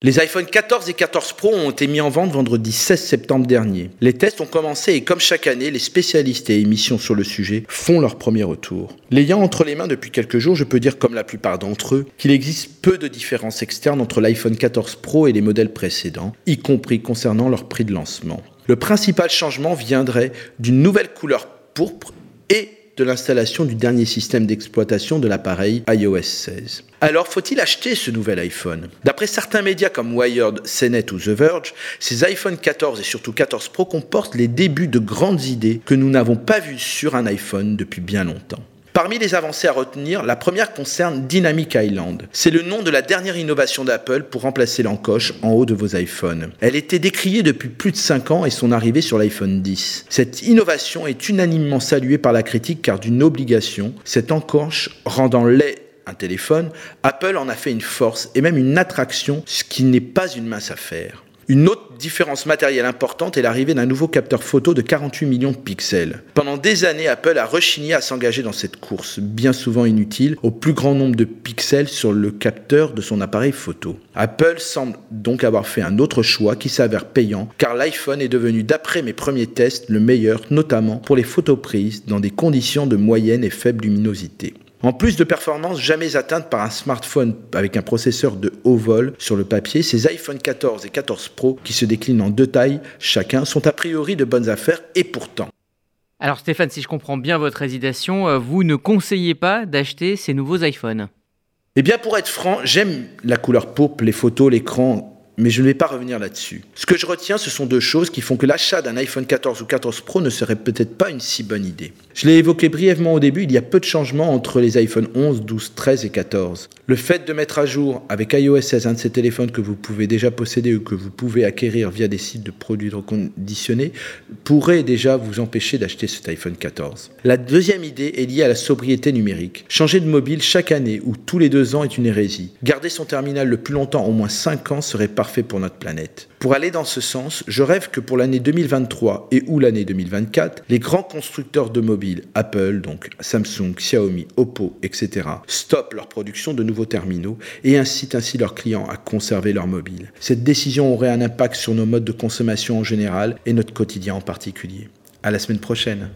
Les iPhone 14 et 14 Pro ont été mis en vente vendredi 16 septembre dernier. Les tests ont commencé et comme chaque année, les spécialistes et émissions sur le sujet font leur premier retour. L'ayant entre les mains depuis quelques jours, je peux dire comme la plupart d'entre eux qu'il existe peu de différences externes entre l'iPhone 14 Pro et les modèles précédents, y compris concernant leur prix de lancement. Le principal changement viendrait d'une nouvelle couleur pourpre et de l'installation du dernier système d'exploitation de l'appareil iOS 16. Alors faut-il acheter ce nouvel iPhone? D'après certains médias comme Wired, CNET ou The Verge, ces iPhone 14 et surtout 14 Pro comportent les débuts de grandes idées que nous n'avons pas vues sur un iPhone depuis bien longtemps. Parmi les avancées à retenir, la première concerne Dynamic Island. C'est le nom de la dernière innovation d'Apple pour remplacer l'encoche en haut de vos iPhones. Elle était décriée depuis plus de 5 ans et son arrivée sur l'iPhone 10. Cette innovation est unanimement saluée par la critique car d'une obligation, cette encoche rendant laid un téléphone, Apple en a fait une force et même une attraction, ce qui n'est pas une mince affaire. Une autre différence matérielle importante est l'arrivée d'un nouveau capteur photo de 48 millions de pixels. Pendant des années, Apple a rechigné à s'engager dans cette course, bien souvent inutile, au plus grand nombre de pixels sur le capteur de son appareil photo. Apple semble donc avoir fait un autre choix qui s'avère payant, car l'iPhone est devenu, d'après mes premiers tests, le meilleur, notamment pour les photos prises dans des conditions de moyenne et faible luminosité. En plus de performances jamais atteintes par un smartphone avec un processeur de haut vol sur le papier, ces iPhone 14 et 14 Pro, qui se déclinent en deux tailles chacun, sont a priori de bonnes affaires et pourtant. Alors Stéphane, si je comprends bien votre hésitation, euh, vous ne conseillez pas d'acheter ces nouveaux iPhones? Eh bien pour être franc, j'aime la couleur pourpre, les photos, l'écran mais je ne vais pas revenir là-dessus. Ce que je retiens, ce sont deux choses qui font que l'achat d'un iPhone 14 ou 14 Pro ne serait peut-être pas une si bonne idée. Je l'ai évoqué brièvement au début, il y a peu de changements entre les iPhone 11, 12, 13 et 14. Le fait de mettre à jour avec iOS 16 un de ces téléphones que vous pouvez déjà posséder ou que vous pouvez acquérir via des sites de produits reconditionnés pourrait déjà vous empêcher d'acheter cet iPhone 14. La deuxième idée est liée à la sobriété numérique. Changer de mobile chaque année ou tous les deux ans est une hérésie. Garder son terminal le plus longtemps, au moins 5 ans, serait parfait pour notre planète. Pour aller dans ce sens, je rêve que pour l'année 2023 et ou l'année 2024, les grands constructeurs de mobiles, Apple, donc Samsung, Xiaomi, Oppo, etc., stoppent leur production de nouveaux terminaux et incitent ainsi leurs clients à conserver leur mobile. Cette décision aurait un impact sur nos modes de consommation en général et notre quotidien en particulier. À la semaine prochaine.